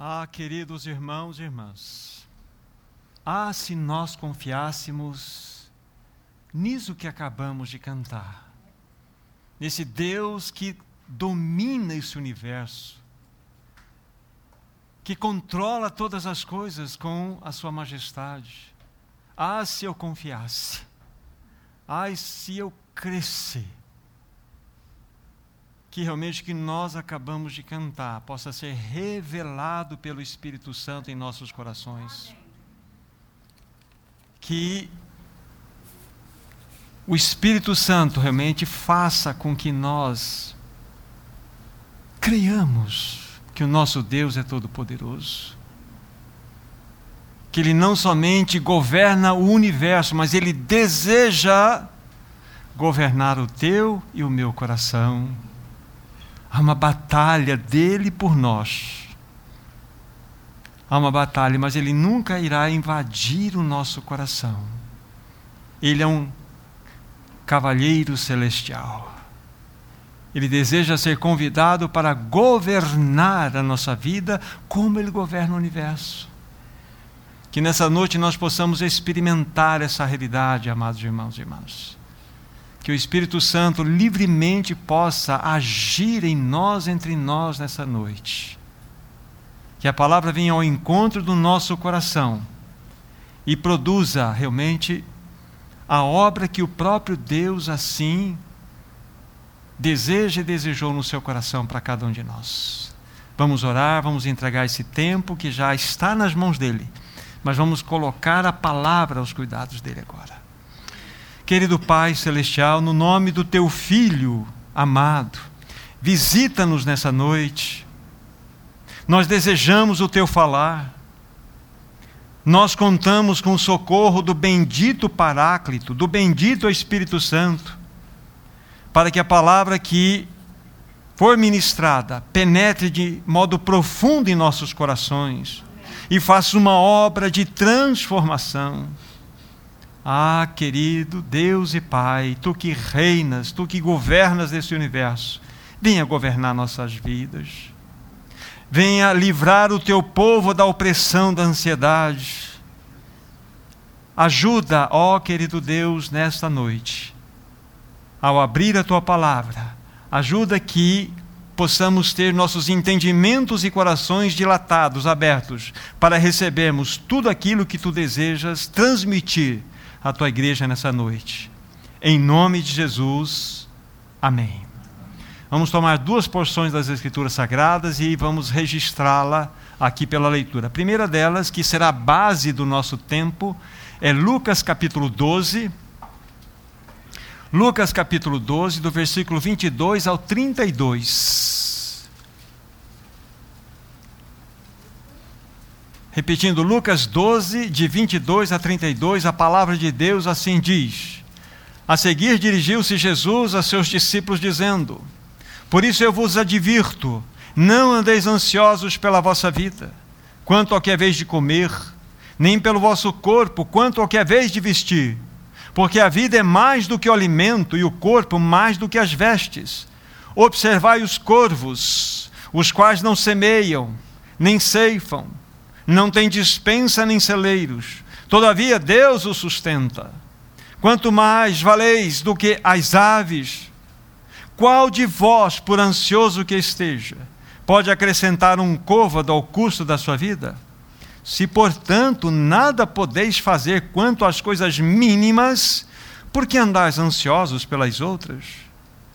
Ah, queridos irmãos e irmãs, ah, se nós confiássemos nisso que acabamos de cantar, nesse Deus que domina esse universo, que controla todas as coisas com a Sua majestade. Ah, se eu confiasse, ah, se eu crescer, que realmente que nós acabamos de cantar possa ser revelado pelo Espírito Santo em nossos corações. Que o Espírito Santo realmente faça com que nós creiamos que o nosso Deus é todo-poderoso. Que Ele não somente governa o universo, mas Ele deseja governar o teu e o meu coração. Há uma batalha dele por nós. Há uma batalha, mas ele nunca irá invadir o nosso coração. Ele é um cavalheiro celestial. Ele deseja ser convidado para governar a nossa vida como ele governa o universo. Que nessa noite nós possamos experimentar essa realidade, amados irmãos e irmãs que o Espírito Santo livremente possa agir em nós, entre nós, nessa noite. Que a palavra venha ao encontro do nosso coração e produza realmente a obra que o próprio Deus assim deseja e desejou no seu coração para cada um de nós. Vamos orar, vamos entregar esse tempo que já está nas mãos dele, mas vamos colocar a palavra aos cuidados dele agora. Querido Pai Celestial, no nome do Teu Filho amado, visita-nos nessa noite. Nós desejamos o Teu falar. Nós contamos com o socorro do bendito Paráclito, do bendito Espírito Santo, para que a palavra que for ministrada penetre de modo profundo em nossos corações e faça uma obra de transformação ah, querido Deus e Pai, tu que reinas, tu que governas esse universo, venha governar nossas vidas. Venha livrar o teu povo da opressão, da ansiedade. Ajuda, ó querido Deus, nesta noite, ao abrir a tua palavra, ajuda que possamos ter nossos entendimentos e corações dilatados, abertos, para recebermos tudo aquilo que tu desejas transmitir a tua igreja nessa noite. Em nome de Jesus, amém. Vamos tomar duas porções das Escrituras Sagradas e vamos registrá-la aqui pela leitura. A primeira delas, que será a base do nosso tempo, é Lucas capítulo 12. Lucas capítulo 12, do versículo 22 ao 32. Repetindo, Lucas 12, de 22 a 32, a palavra de Deus assim diz: A seguir dirigiu-se Jesus a seus discípulos, dizendo: Por isso eu vos advirto, não andeis ansiosos pela vossa vida, quanto ao que é vez de comer, nem pelo vosso corpo, quanto ao que é vez de vestir. Porque a vida é mais do que o alimento, e o corpo mais do que as vestes. Observai os corvos, os quais não semeiam, nem ceifam não tem dispensa nem celeiros, todavia Deus o sustenta. Quanto mais valeis do que as aves, qual de vós, por ansioso que esteja, pode acrescentar um côvado ao custo da sua vida? Se, portanto, nada podeis fazer quanto às coisas mínimas, por que andais ansiosos pelas outras?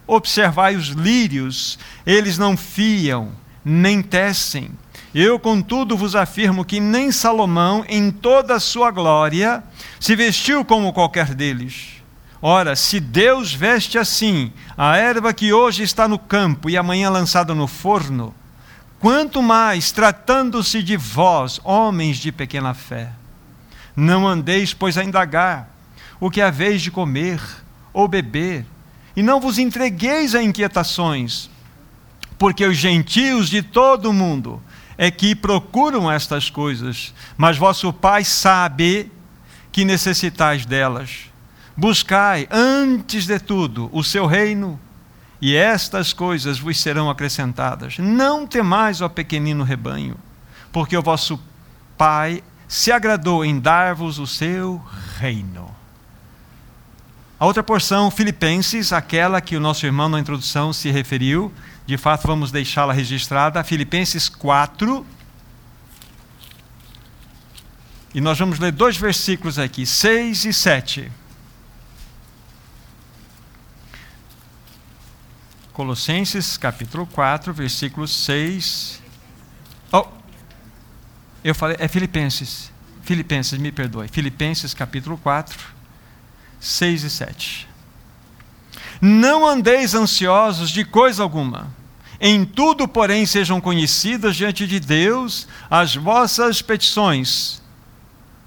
Observai os lírios, eles não fiam, nem tecem eu, contudo, vos afirmo que nem Salomão, em toda a sua glória, se vestiu como qualquer deles. Ora, se Deus veste assim a erva que hoje está no campo e amanhã lançada no forno, quanto mais tratando-se de vós, homens de pequena fé. Não andeis, pois, a indagar o que haveis de comer ou beber, e não vos entregueis a inquietações, porque os gentios de todo o mundo é que procuram estas coisas, mas vosso Pai sabe que necessitais delas. Buscai, antes de tudo, o seu reino, e estas coisas vos serão acrescentadas. Não temais, ó pequenino rebanho, porque o vosso Pai se agradou em dar-vos o seu reino. A outra porção, Filipenses, aquela que o nosso irmão na introdução se referiu, de fato vamos deixá-la registrada, Filipenses 4. E nós vamos ler dois versículos aqui, 6 e 7. Colossenses capítulo 4, versículos 6. Oh, eu falei, é Filipenses. Filipenses, me perdoe. Filipenses capítulo 4, 6 e 7. Não andeis ansiosos de coisa alguma. Em tudo, porém, sejam conhecidas diante de Deus as vossas petições,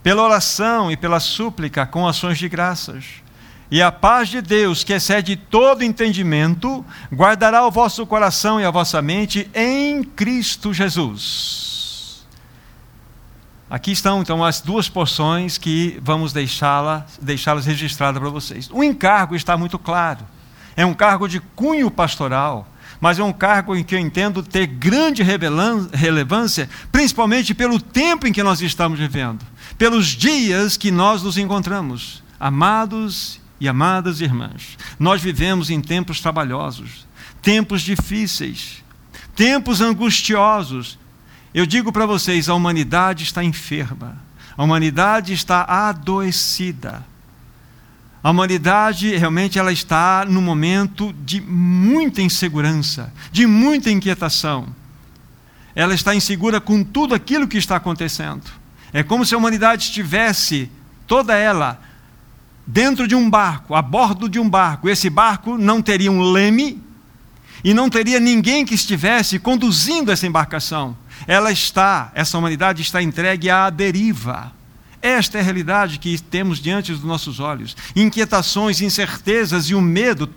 pela oração e pela súplica, com ações de graças e a paz de Deus, que excede todo entendimento, guardará o vosso coração e a vossa mente em Cristo Jesus. Aqui estão então as duas porções que vamos deixá-las deixá registradas para vocês. O encargo está muito claro. É um cargo de cunho pastoral, mas é um cargo em que eu entendo ter grande relevância, principalmente pelo tempo em que nós estamos vivendo, pelos dias que nós nos encontramos. Amados e amadas irmãs, nós vivemos em tempos trabalhosos, tempos difíceis, tempos angustiosos. Eu digo para vocês: a humanidade está enferma, a humanidade está adoecida. A humanidade realmente ela está num momento de muita insegurança, de muita inquietação. Ela está insegura com tudo aquilo que está acontecendo. É como se a humanidade estivesse toda ela dentro de um barco, a bordo de um barco. Esse barco não teria um leme e não teria ninguém que estivesse conduzindo essa embarcação. Ela está, essa humanidade está entregue à deriva. Esta é a realidade que temos diante dos nossos olhos. Inquietações, incertezas e o medo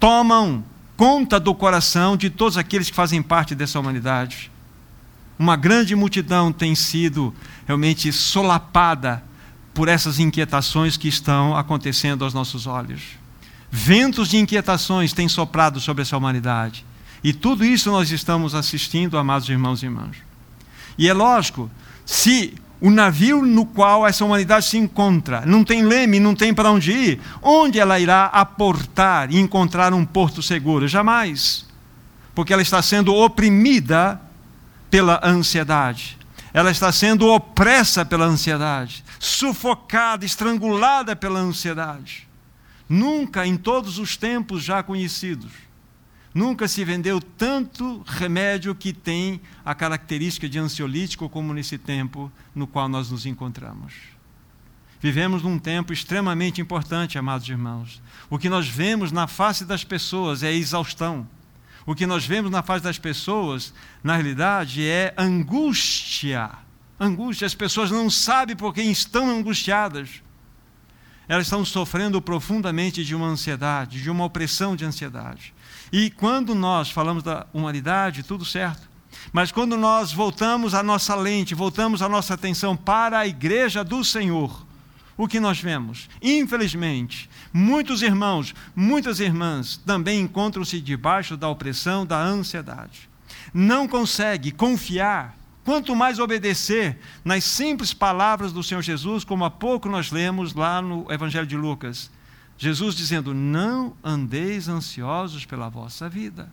tomam conta do coração de todos aqueles que fazem parte dessa humanidade. Uma grande multidão tem sido realmente solapada por essas inquietações que estão acontecendo aos nossos olhos. Ventos de inquietações têm soprado sobre essa humanidade. E tudo isso nós estamos assistindo, amados irmãos e irmãs. E é lógico, se o navio no qual essa humanidade se encontra não tem leme, não tem para onde ir, onde ela irá aportar e encontrar um porto seguro? Jamais. Porque ela está sendo oprimida pela ansiedade ela está sendo opressa pela ansiedade, sufocada, estrangulada pela ansiedade. Nunca, em todos os tempos já conhecidos, nunca se vendeu tanto remédio que tem a característica de ansiolítico como nesse tempo no qual nós nos encontramos. Vivemos num tempo extremamente importante, amados irmãos. O que nós vemos na face das pessoas é exaustão o que nós vemos na face das pessoas, na realidade, é angústia. Angústia. As pessoas não sabem por que estão angustiadas. Elas estão sofrendo profundamente de uma ansiedade, de uma opressão de ansiedade. E quando nós falamos da humanidade, tudo certo. Mas quando nós voltamos a nossa lente, voltamos a nossa atenção para a igreja do Senhor, o que nós vemos? Infelizmente, muitos irmãos, muitas irmãs também encontram-se debaixo da opressão da ansiedade. Não consegue confiar, quanto mais obedecer nas simples palavras do Senhor Jesus, como há pouco nós lemos lá no Evangelho de Lucas. Jesus dizendo: Não andeis ansiosos pela vossa vida.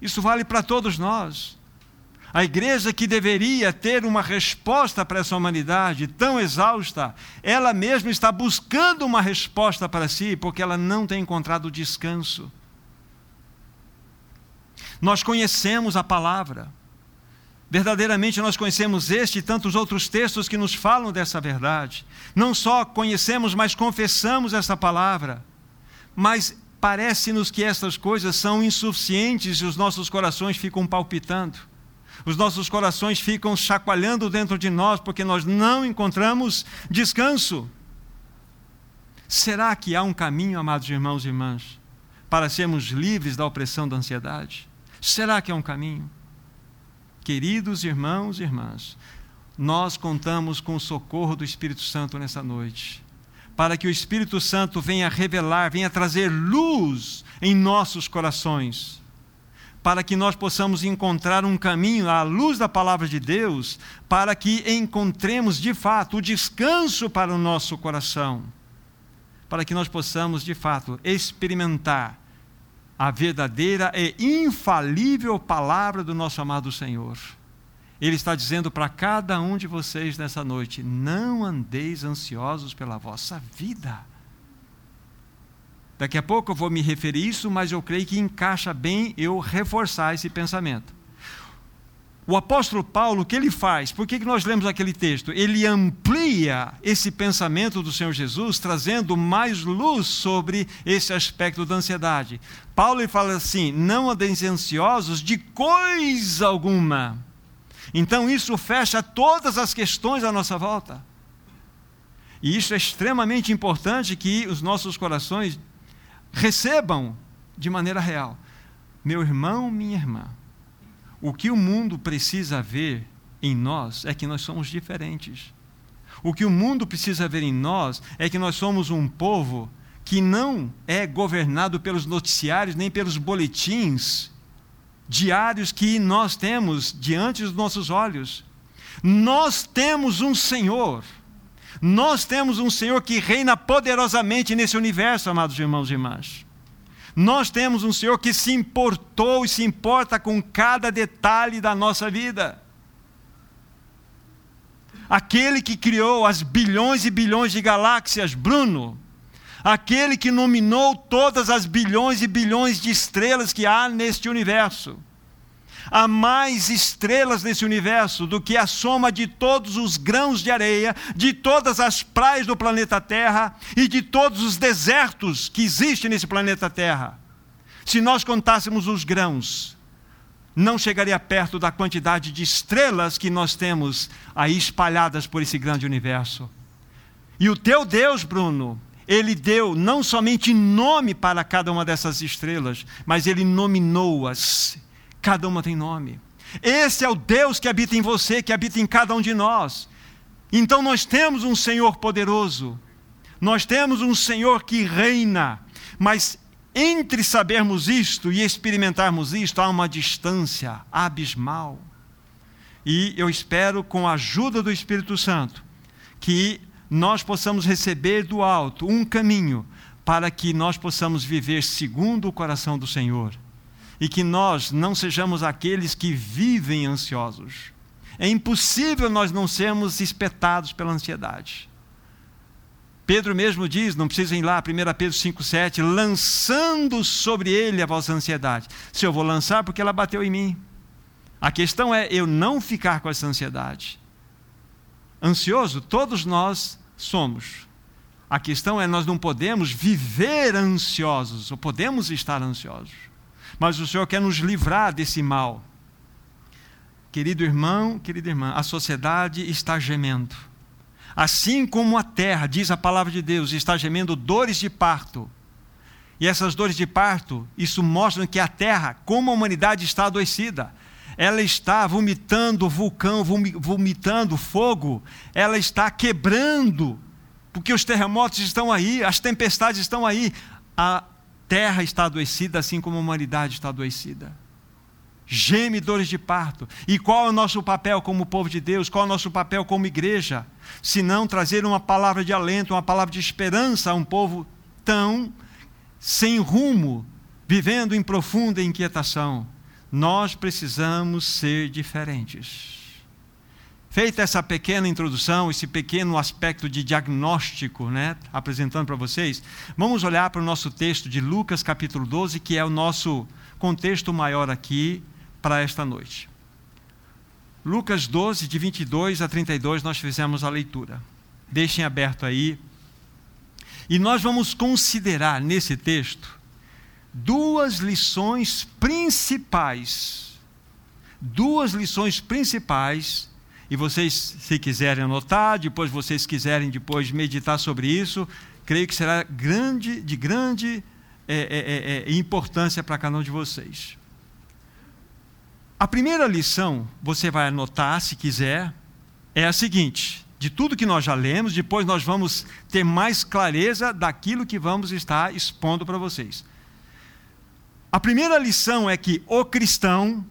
Isso vale para todos nós. A igreja que deveria ter uma resposta para essa humanidade tão exausta, ela mesma está buscando uma resposta para si, porque ela não tem encontrado descanso. Nós conhecemos a palavra. Verdadeiramente nós conhecemos este e tantos outros textos que nos falam dessa verdade. Não só conhecemos, mas confessamos essa palavra. Mas parece-nos que essas coisas são insuficientes e os nossos corações ficam palpitando os nossos corações ficam chacoalhando dentro de nós porque nós não encontramos descanso. Será que há um caminho, amados irmãos e irmãs, para sermos livres da opressão da ansiedade? Será que há um caminho? Queridos irmãos e irmãs, nós contamos com o socorro do Espírito Santo nessa noite, para que o Espírito Santo venha revelar, venha trazer luz em nossos corações para que nós possamos encontrar um caminho à luz da palavra de Deus, para que encontremos de fato o descanso para o nosso coração, para que nós possamos de fato experimentar a verdadeira e infalível palavra do nosso amado Senhor. Ele está dizendo para cada um de vocês nessa noite: não andeis ansiosos pela vossa vida. Daqui a pouco eu vou me referir a isso, mas eu creio que encaixa bem eu reforçar esse pensamento. O apóstolo Paulo, o que ele faz? Por que nós lemos aquele texto? Ele amplia esse pensamento do Senhor Jesus, trazendo mais luz sobre esse aspecto da ansiedade. Paulo ele fala assim: não andeis ansiosos de coisa alguma. Então isso fecha todas as questões à nossa volta. E isso é extremamente importante que os nossos corações recebam de maneira real. Meu irmão, minha irmã, o que o mundo precisa ver em nós é que nós somos diferentes. O que o mundo precisa ver em nós é que nós somos um povo que não é governado pelos noticiários nem pelos boletins diários que nós temos diante dos nossos olhos. Nós temos um Senhor. Nós temos um Senhor que reina poderosamente nesse universo, amados irmãos e irmãs. Nós temos um Senhor que se importou e se importa com cada detalhe da nossa vida. Aquele que criou as bilhões e bilhões de galáxias, Bruno, aquele que nominou todas as bilhões e bilhões de estrelas que há neste universo. Há mais estrelas nesse universo do que a soma de todos os grãos de areia, de todas as praias do planeta Terra e de todos os desertos que existem nesse planeta Terra. Se nós contássemos os grãos, não chegaria perto da quantidade de estrelas que nós temos aí espalhadas por esse grande universo. E o teu Deus, Bruno, ele deu não somente nome para cada uma dessas estrelas, mas ele nominou-as. Cada uma tem nome. Esse é o Deus que habita em você, que habita em cada um de nós. Então nós temos um Senhor poderoso, nós temos um Senhor que reina, mas entre sabermos isto e experimentarmos isto há uma distância abismal. E eu espero, com a ajuda do Espírito Santo, que nós possamos receber do alto um caminho para que nós possamos viver segundo o coração do Senhor e que nós não sejamos aqueles que vivem ansiosos. É impossível nós não sermos espetados pela ansiedade. Pedro mesmo diz, não precisem ir lá, 1 Pedro 5,7, lançando sobre ele a vossa ansiedade. Se eu vou lançar, porque ela bateu em mim. A questão é eu não ficar com essa ansiedade. Ansioso, todos nós somos. A questão é nós não podemos viver ansiosos, ou podemos estar ansiosos. Mas o Senhor quer nos livrar desse mal. Querido irmão, querida irmã, a sociedade está gemendo. Assim como a terra, diz a palavra de Deus, está gemendo dores de parto. E essas dores de parto, isso mostra que a terra, como a humanidade está adoecida, ela está vomitando vulcão, vomitando fogo, ela está quebrando, porque os terremotos estão aí, as tempestades estão aí. A terra está adoecida, assim como a humanidade está adoecida. Geme dores de parto. E qual é o nosso papel como povo de Deus? Qual é o nosso papel como igreja? Se não trazer uma palavra de alento, uma palavra de esperança a um povo tão sem rumo, vivendo em profunda inquietação. Nós precisamos ser diferentes. Feita essa pequena introdução, esse pequeno aspecto de diagnóstico, né, apresentando para vocês, vamos olhar para o nosso texto de Lucas capítulo 12, que é o nosso contexto maior aqui para esta noite. Lucas 12, de 22 a 32, nós fizemos a leitura. Deixem aberto aí. E nós vamos considerar nesse texto duas lições principais. Duas lições principais. E vocês, se quiserem anotar, depois vocês quiserem depois meditar sobre isso, creio que será grande, de grande é, é, é, é importância para cada um de vocês. A primeira lição, você vai anotar se quiser, é a seguinte: de tudo que nós já lemos, depois nós vamos ter mais clareza daquilo que vamos estar expondo para vocês. A primeira lição é que o cristão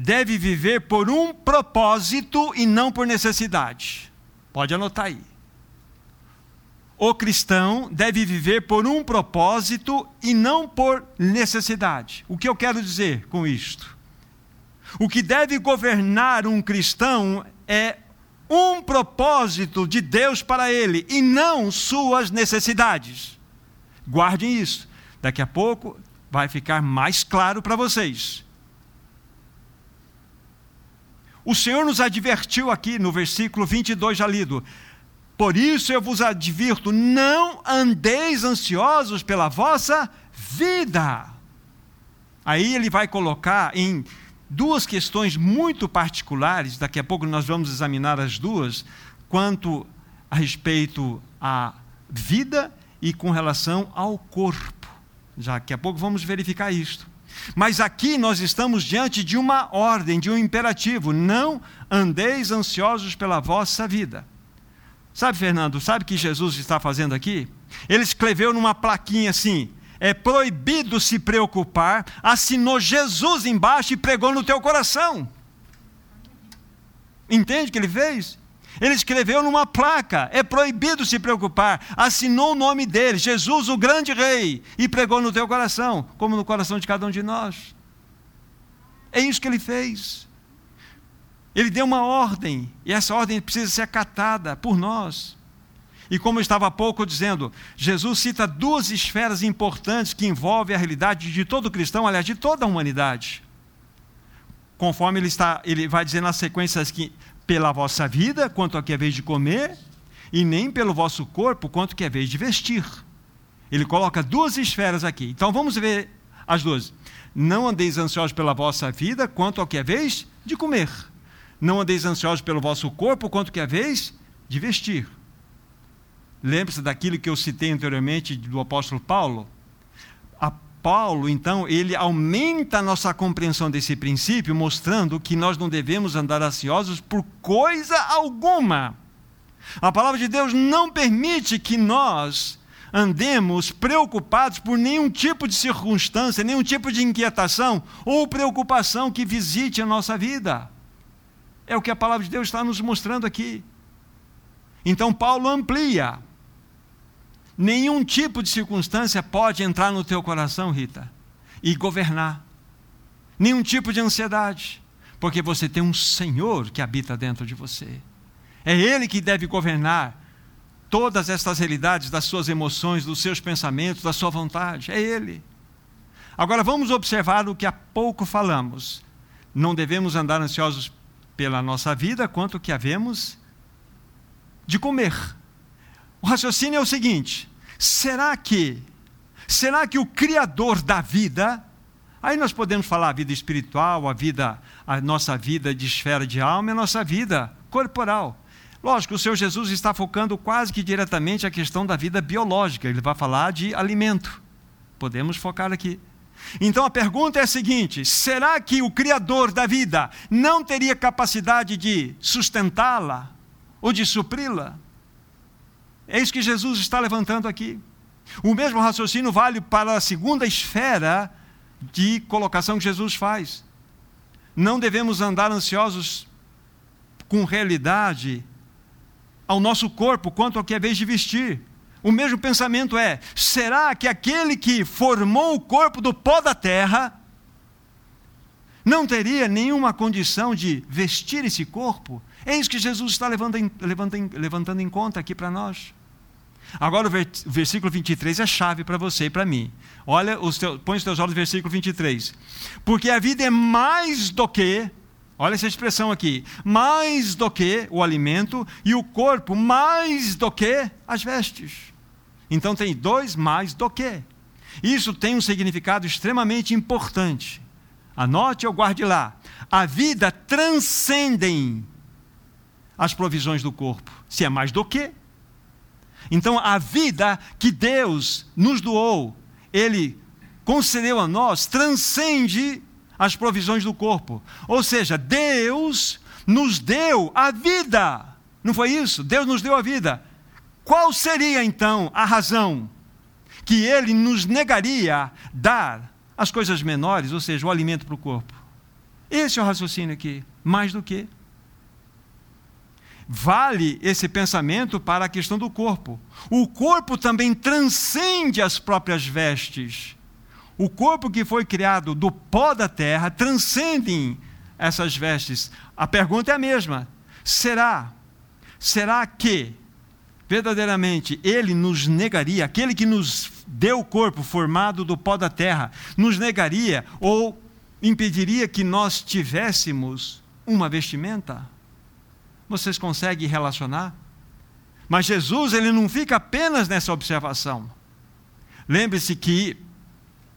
deve viver por um propósito e não por necessidade. Pode anotar aí. O cristão deve viver por um propósito e não por necessidade. O que eu quero dizer com isto? O que deve governar um cristão é um propósito de Deus para ele e não suas necessidades. Guardem isso. Daqui a pouco vai ficar mais claro para vocês. O Senhor nos advertiu aqui no versículo 22 já lido. Por isso eu vos advirto: não andeis ansiosos pela vossa vida. Aí ele vai colocar em duas questões muito particulares, daqui a pouco nós vamos examinar as duas, quanto a respeito à vida e com relação ao corpo. Já daqui a pouco vamos verificar isto. Mas aqui nós estamos diante de uma ordem, de um imperativo: não andeis ansiosos pela vossa vida. Sabe, Fernando, sabe o que Jesus está fazendo aqui? Ele escreveu numa plaquinha assim: é proibido se preocupar, assinou Jesus embaixo e pregou no teu coração. Entende o que ele fez? Ele escreveu numa placa: é proibido se preocupar. Assinou o nome dele, Jesus, o grande rei, e pregou no teu coração, como no coração de cada um de nós. É isso que ele fez. Ele deu uma ordem, e essa ordem precisa ser acatada por nós. E como eu estava há pouco dizendo, Jesus cita duas esferas importantes que envolvem a realidade de todo cristão, aliás, de toda a humanidade. Conforme ele está, ele vai dizer nas sequências que pela vossa vida, quanto a que é vez de comer, e nem pelo vosso corpo, quanto que é vez de vestir. Ele coloca duas esferas aqui. Então vamos ver as duas. Não andeis ansiosos pela vossa vida, quanto ao que é vez de comer. Não andeis ansiosos pelo vosso corpo, quanto que é vez de vestir. Lembre-se daquilo que eu citei anteriormente do apóstolo Paulo? Paulo, então, ele aumenta a nossa compreensão desse princípio, mostrando que nós não devemos andar ansiosos por coisa alguma. A palavra de Deus não permite que nós andemos preocupados por nenhum tipo de circunstância, nenhum tipo de inquietação ou preocupação que visite a nossa vida. É o que a palavra de Deus está nos mostrando aqui. Então, Paulo amplia Nenhum tipo de circunstância pode entrar no teu coração, Rita, e governar. Nenhum tipo de ansiedade, porque você tem um Senhor que habita dentro de você. É Ele que deve governar todas estas realidades das suas emoções, dos seus pensamentos, da sua vontade. É Ele. Agora vamos observar o que há pouco falamos. Não devemos andar ansiosos pela nossa vida, quanto que havemos de comer. O raciocínio é o seguinte: será que, será que o Criador da vida, aí nós podemos falar a vida espiritual, a vida, a nossa vida de esfera de alma e a nossa vida corporal. Lógico, o Senhor Jesus está focando quase que diretamente a questão da vida biológica, ele vai falar de alimento. Podemos focar aqui. Então a pergunta é a seguinte: será que o Criador da vida não teria capacidade de sustentá-la ou de supri-la? Isso que Jesus está levantando aqui. O mesmo raciocínio vale para a segunda esfera de colocação que Jesus faz. Não devemos andar ansiosos com realidade ao nosso corpo quanto ao que é vez de vestir. O mesmo pensamento é: será que aquele que formou o corpo do pó da terra não teria nenhuma condição de vestir esse corpo? Isso que Jesus está levantando, levantando, levantando em conta aqui para nós. Agora o versículo 23 é chave para você e para mim. Olha, os teus, põe os teus olhos no versículo 23. Porque a vida é mais do que, olha essa expressão aqui, mais do que o alimento e o corpo mais do que as vestes. Então tem dois mais do que. Isso tem um significado extremamente importante. Anote ou guarde lá. A vida transcendem as provisões do corpo. Se é mais do que, então, a vida que Deus nos doou, Ele concedeu a nós, transcende as provisões do corpo. Ou seja, Deus nos deu a vida. Não foi isso? Deus nos deu a vida. Qual seria então a razão que Ele nos negaria dar as coisas menores, ou seja, o alimento para o corpo. Esse é o raciocínio aqui. Mais do que. Vale esse pensamento para a questão do corpo. O corpo também transcende as próprias vestes. O corpo que foi criado do pó da terra transcende essas vestes. A pergunta é a mesma: será? Será que verdadeiramente ele nos negaria, aquele que nos deu o corpo formado do pó da terra, nos negaria ou impediria que nós tivéssemos uma vestimenta? Vocês conseguem relacionar? Mas Jesus, ele não fica apenas nessa observação. Lembre-se que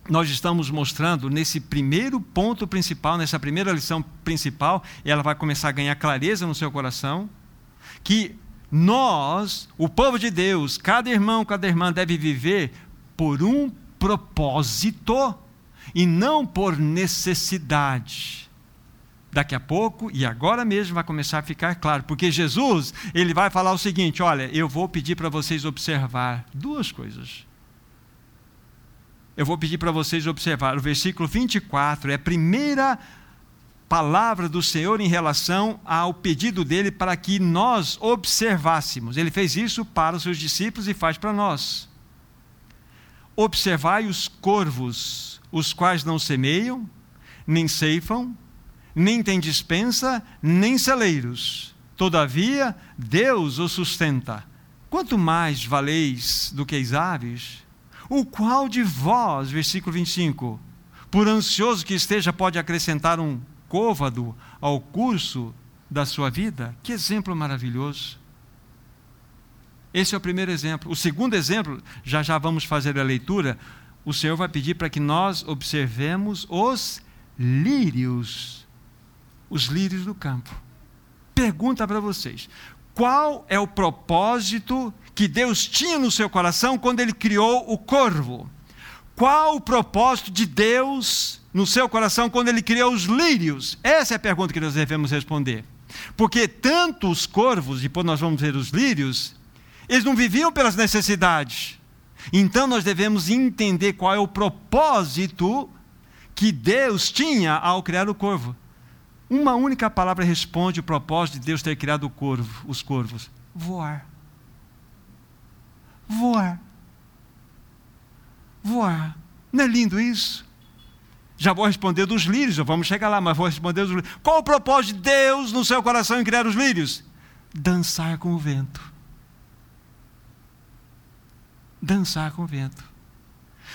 nós estamos mostrando nesse primeiro ponto principal, nessa primeira lição principal, e ela vai começar a ganhar clareza no seu coração, que nós, o povo de Deus, cada irmão, cada irmã deve viver por um propósito e não por necessidade. Daqui a pouco e agora mesmo vai começar a ficar claro, porque Jesus, ele vai falar o seguinte: olha, eu vou pedir para vocês observar duas coisas. Eu vou pedir para vocês observar o versículo 24, é a primeira palavra do Senhor em relação ao pedido dele para que nós observássemos. Ele fez isso para os seus discípulos e faz para nós. Observai os corvos, os quais não semeiam, nem ceifam, nem têm dispensa, nem celeiros. Todavia, Deus os sustenta. Quanto mais valeis do que as aves? O qual de vós, versículo 25, por ansioso que esteja, pode acrescentar um côvado ao curso da sua vida. Que exemplo maravilhoso! Esse é o primeiro exemplo. O segundo exemplo, já já vamos fazer a leitura. O Senhor vai pedir para que nós observemos os lírios, os lírios do campo. Pergunta para vocês: qual é o propósito que Deus tinha no seu coração quando ele criou o corvo? Qual o propósito de Deus no seu coração quando ele criou os lírios? Essa é a pergunta que nós devemos responder. Porque tanto os corvos, depois nós vamos ver os lírios, eles não viviam pelas necessidades. Então nós devemos entender qual é o propósito que Deus tinha ao criar o corvo. Uma única palavra responde o propósito de Deus ter criado corvo, os corvos: voar. Voar. Voar. Não é lindo isso? Já vou responder dos lírios, vamos chegar lá, mas vou responder dos lírios. Qual o propósito de Deus no seu coração em criar os lírios? Dançar com o vento. Dançar com o vento.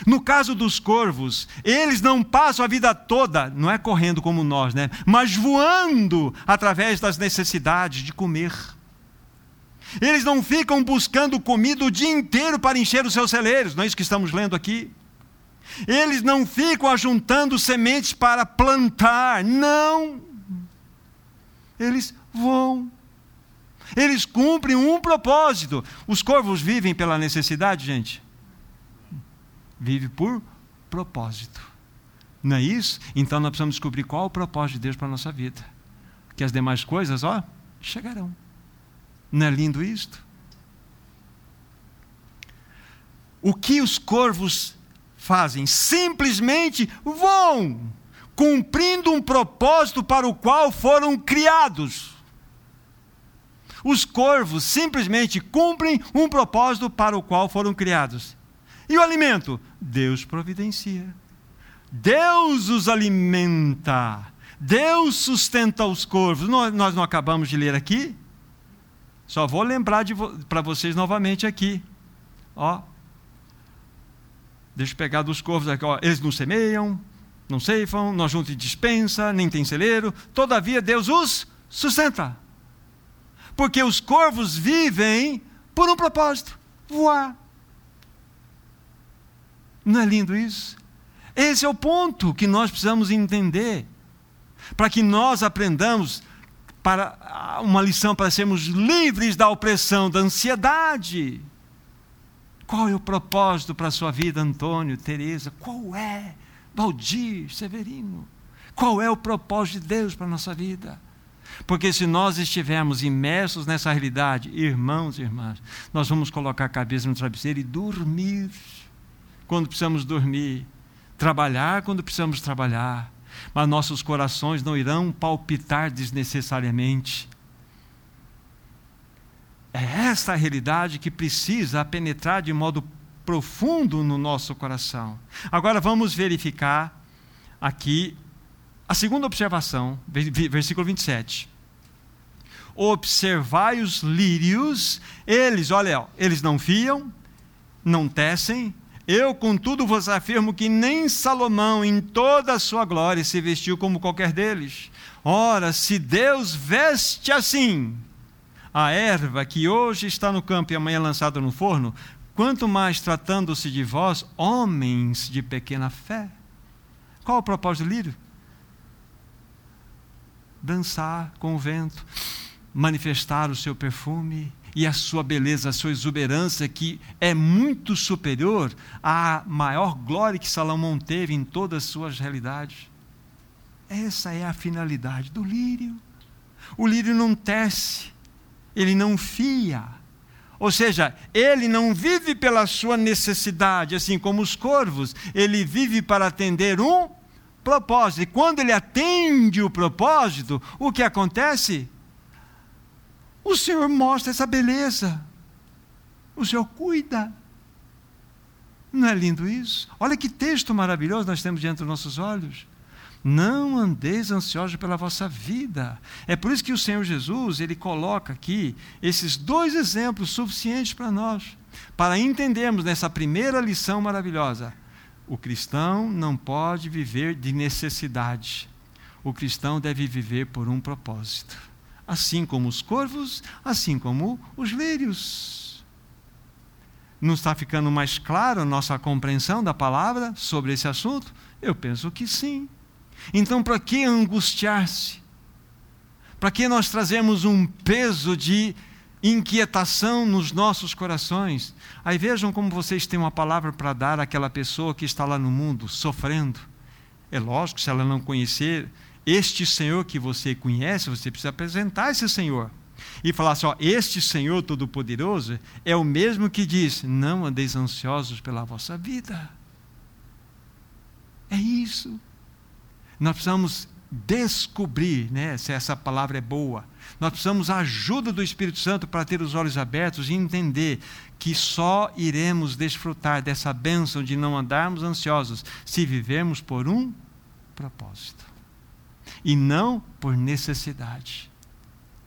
No caso dos corvos, eles não passam a vida toda, não é correndo como nós, né? Mas voando através das necessidades de comer. Eles não ficam buscando comida o dia inteiro para encher os seus celeiros, não é isso que estamos lendo aqui? Eles não ficam ajuntando sementes para plantar, não. Eles vão. Eles cumprem um propósito. Os corvos vivem pela necessidade, gente? Vive por propósito. Não é isso? Então nós precisamos descobrir qual o propósito de Deus para a nossa vida. Que as demais coisas, ó, chegarão. Não é lindo isto? O que os corvos fazem? Simplesmente vão, cumprindo um propósito para o qual foram criados. Os corvos simplesmente cumprem um propósito para o qual foram criados. E o alimento? Deus providencia. Deus os alimenta. Deus sustenta os corvos. Nós não acabamos de ler aqui? Só vou lembrar vo para vocês novamente aqui. Ó, Deixa eu pegar dos corvos aqui. Ó, eles não semeiam, não ceifam, não juntam dispensa, nem tem celeiro. Todavia, Deus os sustenta. Porque os corvos vivem por um propósito: voar. Não é lindo isso? Esse é o ponto que nós precisamos entender. Para que nós aprendamos para uma lição para sermos livres da opressão, da ansiedade. Qual é o propósito para a sua vida, Antônio, Tereza? Qual é? Valdir, Severino. Qual é o propósito de Deus para a nossa vida? Porque se nós estivermos imersos nessa realidade, irmãos e irmãs, nós vamos colocar a cabeça no travesseiro e dormir. Quando precisamos dormir, trabalhar quando precisamos trabalhar, mas nossos corações não irão palpitar desnecessariamente. É essa a realidade que precisa penetrar de modo profundo no nosso coração. Agora vamos verificar aqui a segunda observação, versículo 27. Observai os lírios, eles, olha, eles não fiam, não tecem, eu, contudo, vos afirmo que nem Salomão, em toda a sua glória, se vestiu como qualquer deles. Ora, se Deus veste assim a erva que hoje está no campo e amanhã lançada no forno, quanto mais tratando-se de vós, homens de pequena fé. Qual o propósito do lírio? Dançar com o vento, manifestar o seu perfume, e a sua beleza, a sua exuberância, que é muito superior à maior glória que Salomão teve em todas as suas realidades. Essa é a finalidade do lírio. O lírio não tece, ele não fia. Ou seja, ele não vive pela sua necessidade, assim como os corvos, ele vive para atender um propósito. E quando ele atende o propósito, o que acontece? O Senhor mostra essa beleza. O Senhor cuida. Não é lindo isso? Olha que texto maravilhoso nós temos diante dos nossos olhos. Não andeis ansiosos pela vossa vida. É por isso que o Senhor Jesus, ele coloca aqui esses dois exemplos suficientes para nós, para entendermos nessa primeira lição maravilhosa. O cristão não pode viver de necessidade. O cristão deve viver por um propósito assim como os corvos, assim como os lírios. Não está ficando mais claro a nossa compreensão da palavra sobre esse assunto? Eu penso que sim. Então, para que angustiar-se? Para que nós trazemos um peso de inquietação nos nossos corações? Aí vejam como vocês têm uma palavra para dar àquela pessoa que está lá no mundo sofrendo. É lógico, se ela não conhecer este Senhor que você conhece, você precisa apresentar esse Senhor. E falar assim: ó, este Senhor Todo-Poderoso é o mesmo que diz: não andeis ansiosos pela vossa vida. É isso. Nós precisamos descobrir né, se essa palavra é boa. Nós precisamos a ajuda do Espírito Santo para ter os olhos abertos e entender que só iremos desfrutar dessa bênção de não andarmos ansiosos se vivermos por um propósito e não por necessidade.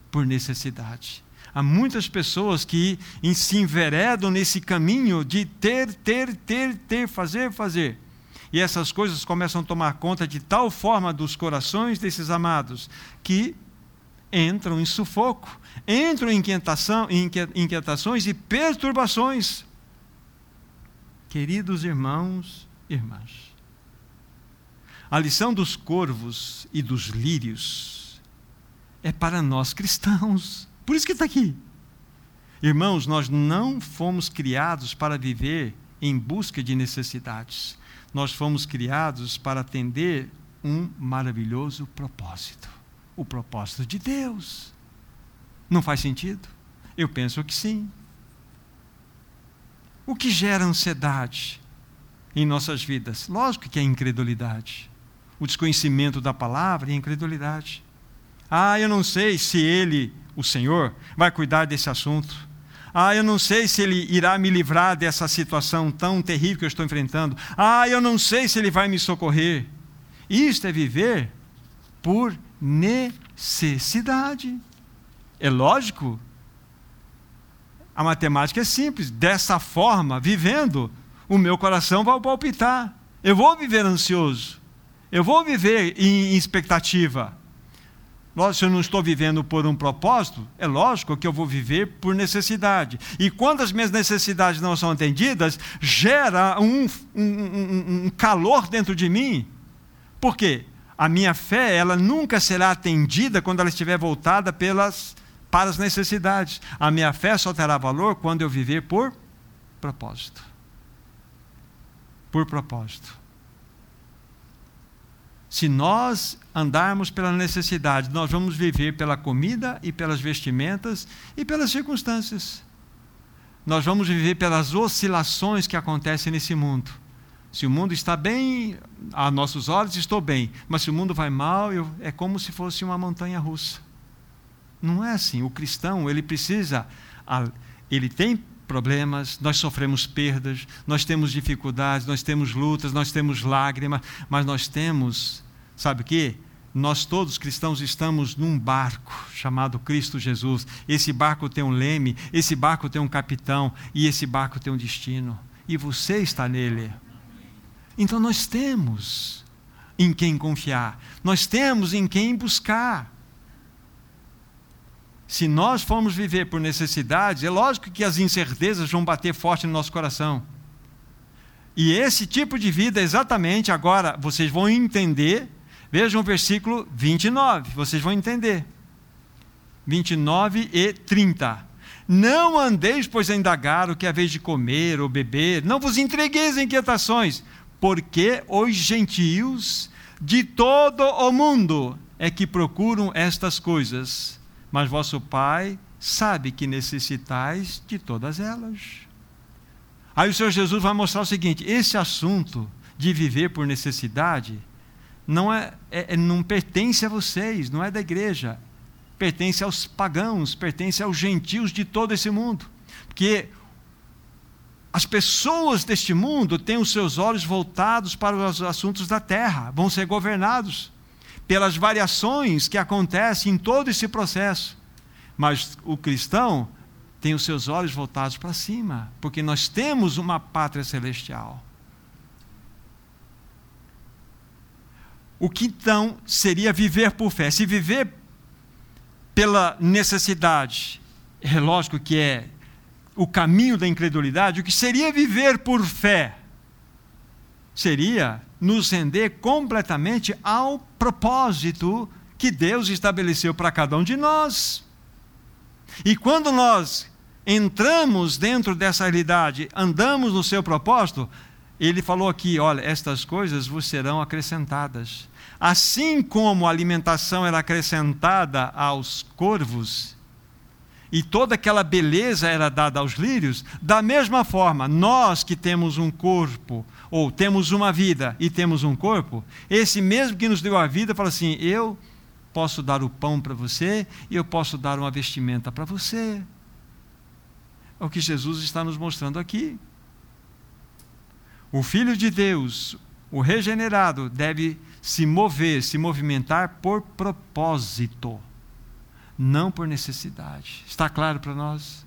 Por necessidade. Há muitas pessoas que se enveredam nesse caminho de ter, ter, ter, ter, fazer, fazer. E essas coisas começam a tomar conta de tal forma dos corações desses amados que entram em sufoco, entram em inquietação, inquietações e perturbações. Queridos irmãos, irmãs, a lição dos corvos e dos lírios é para nós cristãos. Por isso que está aqui. Irmãos, nós não fomos criados para viver em busca de necessidades. Nós fomos criados para atender um maravilhoso propósito o propósito de Deus. Não faz sentido? Eu penso que sim. O que gera ansiedade em nossas vidas? Lógico que é incredulidade o desconhecimento da palavra e a incredulidade. Ah, eu não sei se ele, o Senhor, vai cuidar desse assunto. Ah, eu não sei se ele irá me livrar dessa situação tão terrível que eu estou enfrentando. Ah, eu não sei se ele vai me socorrer. Isto é viver por necessidade. É lógico. A matemática é simples. Dessa forma, vivendo, o meu coração vai palpitar. Eu vou viver ansioso. Eu vou viver em expectativa. Se eu não estou vivendo por um propósito, é lógico que eu vou viver por necessidade. E quando as minhas necessidades não são atendidas, gera um, um, um calor dentro de mim. Por quê? A minha fé, ela nunca será atendida quando ela estiver voltada pelas, para as necessidades. A minha fé só terá valor quando eu viver por propósito. Por propósito. Se nós andarmos pela necessidade, nós vamos viver pela comida e pelas vestimentas e pelas circunstâncias. Nós vamos viver pelas oscilações que acontecem nesse mundo. Se o mundo está bem, a nossos olhos estou bem, mas se o mundo vai mal, eu, é como se fosse uma montanha russa. Não é assim. O cristão, ele precisa, ele tem problemas, nós sofremos perdas, nós temos dificuldades, nós temos lutas, nós temos lágrimas, mas nós temos, sabe o quê? Nós todos cristãos estamos num barco chamado Cristo Jesus. Esse barco tem um leme, esse barco tem um capitão e esse barco tem um destino. E você está nele. Então nós temos em quem confiar, nós temos em quem buscar. Se nós formos viver por necessidade, é lógico que as incertezas vão bater forte no nosso coração. E esse tipo de vida, exatamente agora, vocês vão entender. Vejam o versículo 29, vocês vão entender. 29 e 30. Não andeis, pois, a indagar o que é vez de comer ou beber, não vos entregueis em inquietações, porque os gentios de todo o mundo é que procuram estas coisas, mas vosso Pai sabe que necessitais de todas elas. Aí o Senhor Jesus vai mostrar o seguinte: esse assunto de viver por necessidade não é, é, não pertence a vocês, não é da igreja, pertence aos pagãos, pertence aos gentios de todo esse mundo, porque as pessoas deste mundo têm os seus olhos voltados para os assuntos da terra, vão ser governados pelas variações que acontecem em todo esse processo. Mas o cristão tem os seus olhos voltados para cima, porque nós temos uma pátria celestial. O que então seria viver por fé? Se viver pela necessidade, é lógico que é o caminho da incredulidade, o que seria viver por fé seria nos render completamente ao propósito que Deus estabeleceu para cada um de nós. E quando nós entramos dentro dessa realidade, andamos no seu propósito, ele falou aqui: olha, estas coisas vos serão acrescentadas. Assim como a alimentação era acrescentada aos corvos, e toda aquela beleza era dada aos lírios, da mesma forma, nós que temos um corpo, ou temos uma vida e temos um corpo, esse mesmo que nos deu a vida fala assim: eu posso dar o pão para você e eu posso dar uma vestimenta para você. É o que Jesus está nos mostrando aqui. O Filho de Deus, o regenerado, deve se mover, se movimentar por propósito não por necessidade. Está claro para nós?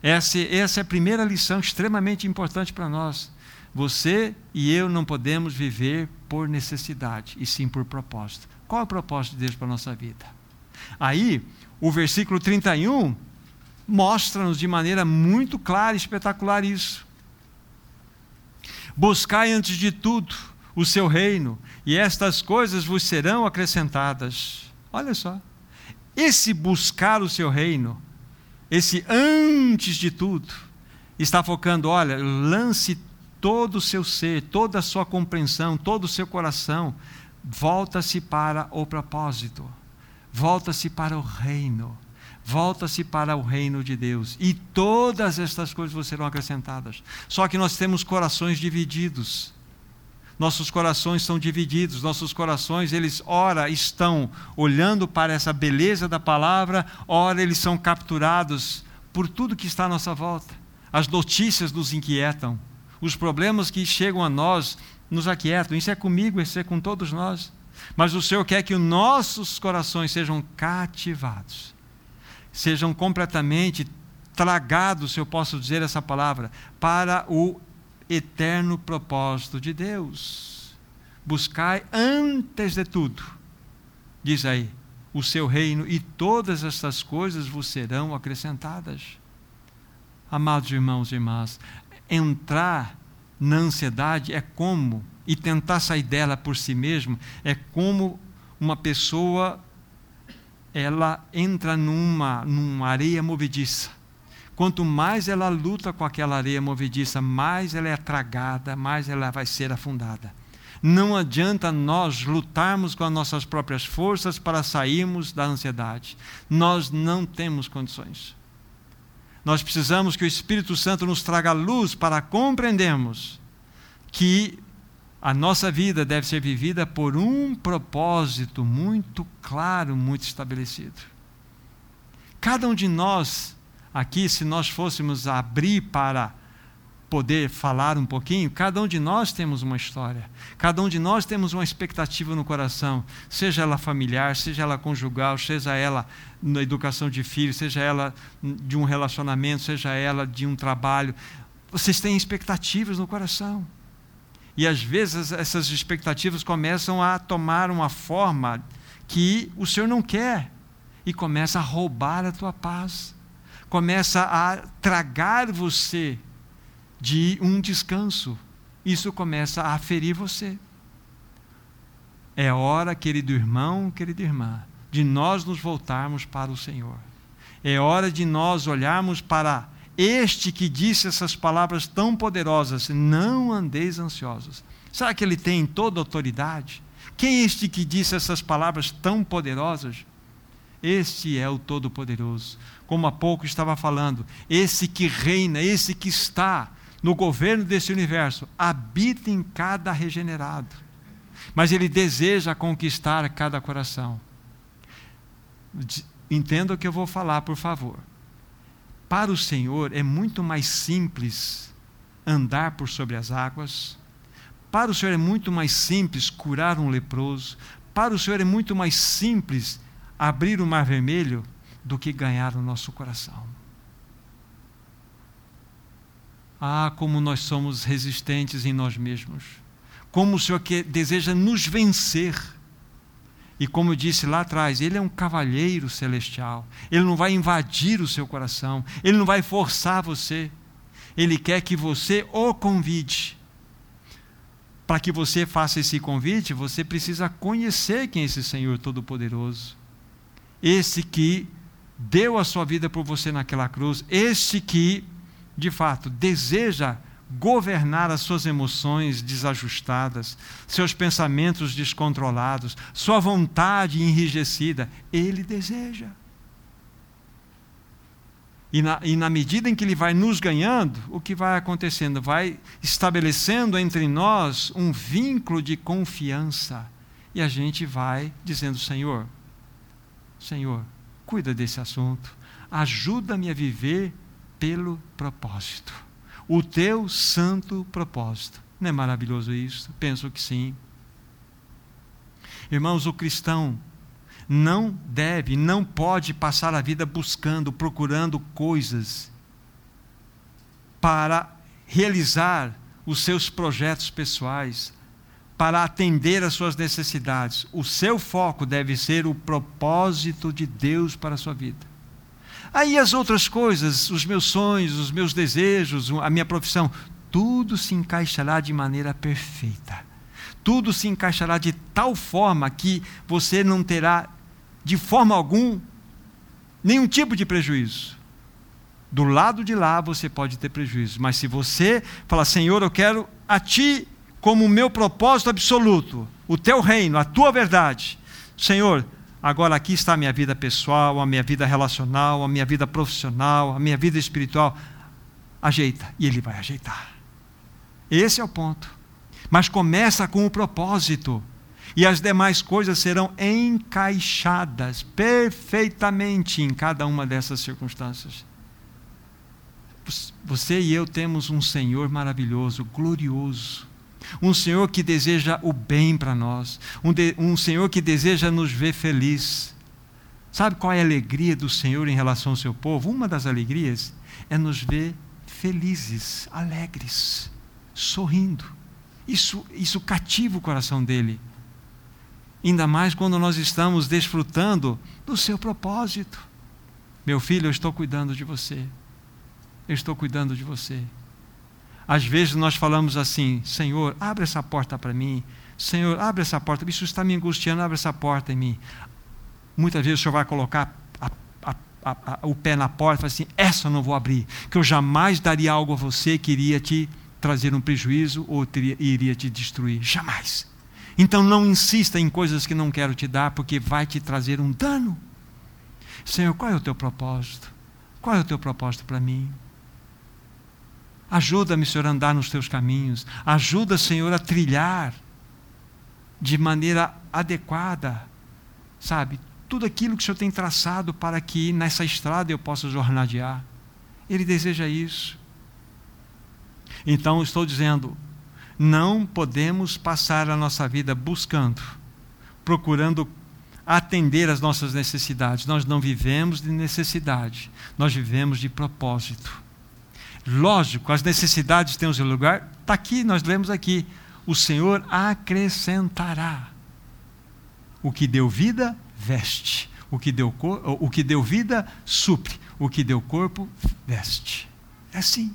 Essa, essa é a primeira lição extremamente importante para nós. Você e eu não podemos viver por necessidade, e sim por propósito. Qual é o propósito de Deus para a nossa vida? Aí, o versículo 31 mostra-nos de maneira muito clara e espetacular isso. Buscai antes de tudo o seu reino, e estas coisas vos serão acrescentadas. Olha só. Esse buscar o seu reino, esse antes de tudo, está focando, olha, lance todo o seu ser, toda a sua compreensão, todo o seu coração, volta-se para o propósito, volta-se para o reino, volta-se para o reino de Deus, e todas estas coisas serão acrescentadas. Só que nós temos corações divididos nossos corações são divididos, nossos corações, eles ora estão olhando para essa beleza da palavra, ora eles são capturados por tudo que está à nossa volta. As notícias nos inquietam, os problemas que chegam a nós nos aquietam. Isso é comigo, isso é com todos nós. Mas o Senhor quer que os nossos corações sejam cativados, sejam completamente tragados, se eu posso dizer essa palavra, para o eterno propósito de Deus. Buscai antes de tudo, diz aí, o seu reino, e todas estas coisas vos serão acrescentadas. Amados irmãos e irmãs, entrar na ansiedade é como, e tentar sair dela por si mesmo, é como uma pessoa ela entra numa, numa areia movediça Quanto mais ela luta com aquela areia movediça, mais ela é tragada, mais ela vai ser afundada. Não adianta nós lutarmos com as nossas próprias forças para sairmos da ansiedade. Nós não temos condições. Nós precisamos que o Espírito Santo nos traga luz para compreendermos que a nossa vida deve ser vivida por um propósito muito claro, muito estabelecido. Cada um de nós, aqui, se nós fôssemos abrir para poder falar um pouquinho, cada um de nós temos uma história, cada um de nós temos uma expectativa no coração, seja ela familiar, seja ela conjugal, seja ela na educação de filhos, seja ela de um relacionamento, seja ela de um trabalho. Vocês têm expectativas no coração. E às vezes essas expectativas começam a tomar uma forma que o Senhor não quer e começa a roubar a tua paz, começa a tragar você de um descanso. Isso começa a ferir você. É hora, querido irmão, querida irmã, de nós nos voltarmos para o Senhor. É hora de nós olharmos para este que disse essas palavras tão poderosas: Não andeis ansiosos. Será que ele tem toda a autoridade? Quem é este que disse essas palavras tão poderosas? Este é o Todo-Poderoso. Como há pouco estava falando, esse que reina, esse que está no governo desse universo, habita em cada regenerado. Mas ele deseja conquistar cada coração. Entenda o que eu vou falar, por favor. Para o Senhor é muito mais simples andar por sobre as águas. Para o Senhor é muito mais simples curar um leproso. Para o Senhor é muito mais simples abrir o mar vermelho do que ganhar o nosso coração. Ah, como nós somos resistentes em nós mesmos. Como o Senhor que deseja nos vencer. E como eu disse lá atrás, Ele é um cavalheiro celestial. Ele não vai invadir o seu coração. Ele não vai forçar você. Ele quer que você o convide. Para que você faça esse convite, você precisa conhecer quem é esse Senhor Todo-Poderoso. Esse que deu a sua vida por você naquela cruz. Esse que de fato, deseja governar as suas emoções desajustadas, seus pensamentos descontrolados, sua vontade enrijecida, ele deseja. E na, e na, medida em que ele vai nos ganhando, o que vai acontecendo? Vai estabelecendo entre nós um vínculo de confiança. E a gente vai dizendo: Senhor, Senhor, cuida desse assunto, ajuda-me a viver pelo propósito. O teu santo propósito. Não é maravilhoso isso? Penso que sim. Irmãos, o cristão não deve, não pode passar a vida buscando, procurando coisas para realizar os seus projetos pessoais, para atender às suas necessidades. O seu foco deve ser o propósito de Deus para a sua vida. Aí as outras coisas, os meus sonhos, os meus desejos, a minha profissão, tudo se encaixará de maneira perfeita. Tudo se encaixará de tal forma que você não terá, de forma alguma, nenhum tipo de prejuízo. Do lado de lá você pode ter prejuízo, mas se você falar, Senhor, eu quero a Ti como o meu propósito absoluto, o Teu reino, a Tua verdade, Senhor, Agora aqui está a minha vida pessoal, a minha vida relacional, a minha vida profissional, a minha vida espiritual. Ajeita, e ele vai ajeitar. Esse é o ponto. Mas começa com o propósito, e as demais coisas serão encaixadas perfeitamente em cada uma dessas circunstâncias. Você e eu temos um Senhor maravilhoso, glorioso, um Senhor que deseja o bem para nós, um, de, um Senhor que deseja nos ver felizes. Sabe qual é a alegria do Senhor em relação ao seu povo? Uma das alegrias é nos ver felizes, alegres, sorrindo. Isso, isso cativa o coração dele. Ainda mais quando nós estamos desfrutando do seu propósito. Meu filho, eu estou cuidando de você. Eu estou cuidando de você. Às vezes nós falamos assim: Senhor, abre essa porta para mim. Senhor, abre essa porta. Isso está me angustiando, abre essa porta em mim. Muitas vezes o Senhor vai colocar a, a, a, o pé na porta e fala assim: essa eu não vou abrir, que eu jamais daria algo a você que iria te trazer um prejuízo ou teria, iria te destruir. Jamais. Então não insista em coisas que não quero te dar, porque vai te trazer um dano. Senhor, qual é o teu propósito? Qual é o teu propósito para mim? Ajuda-me, Senhor, a andar nos teus caminhos. Ajuda, Senhor, a trilhar de maneira adequada, sabe? Tudo aquilo que o Senhor tem traçado para que nessa estrada eu possa jornadear. Ele deseja isso. Então, estou dizendo, não podemos passar a nossa vida buscando, procurando atender às nossas necessidades. Nós não vivemos de necessidade, nós vivemos de propósito. Lógico, as necessidades têm o seu lugar, está aqui, nós lemos aqui. O Senhor acrescentará. O que deu vida, veste. O que deu, o que deu vida, supre. O que deu corpo, veste. É assim.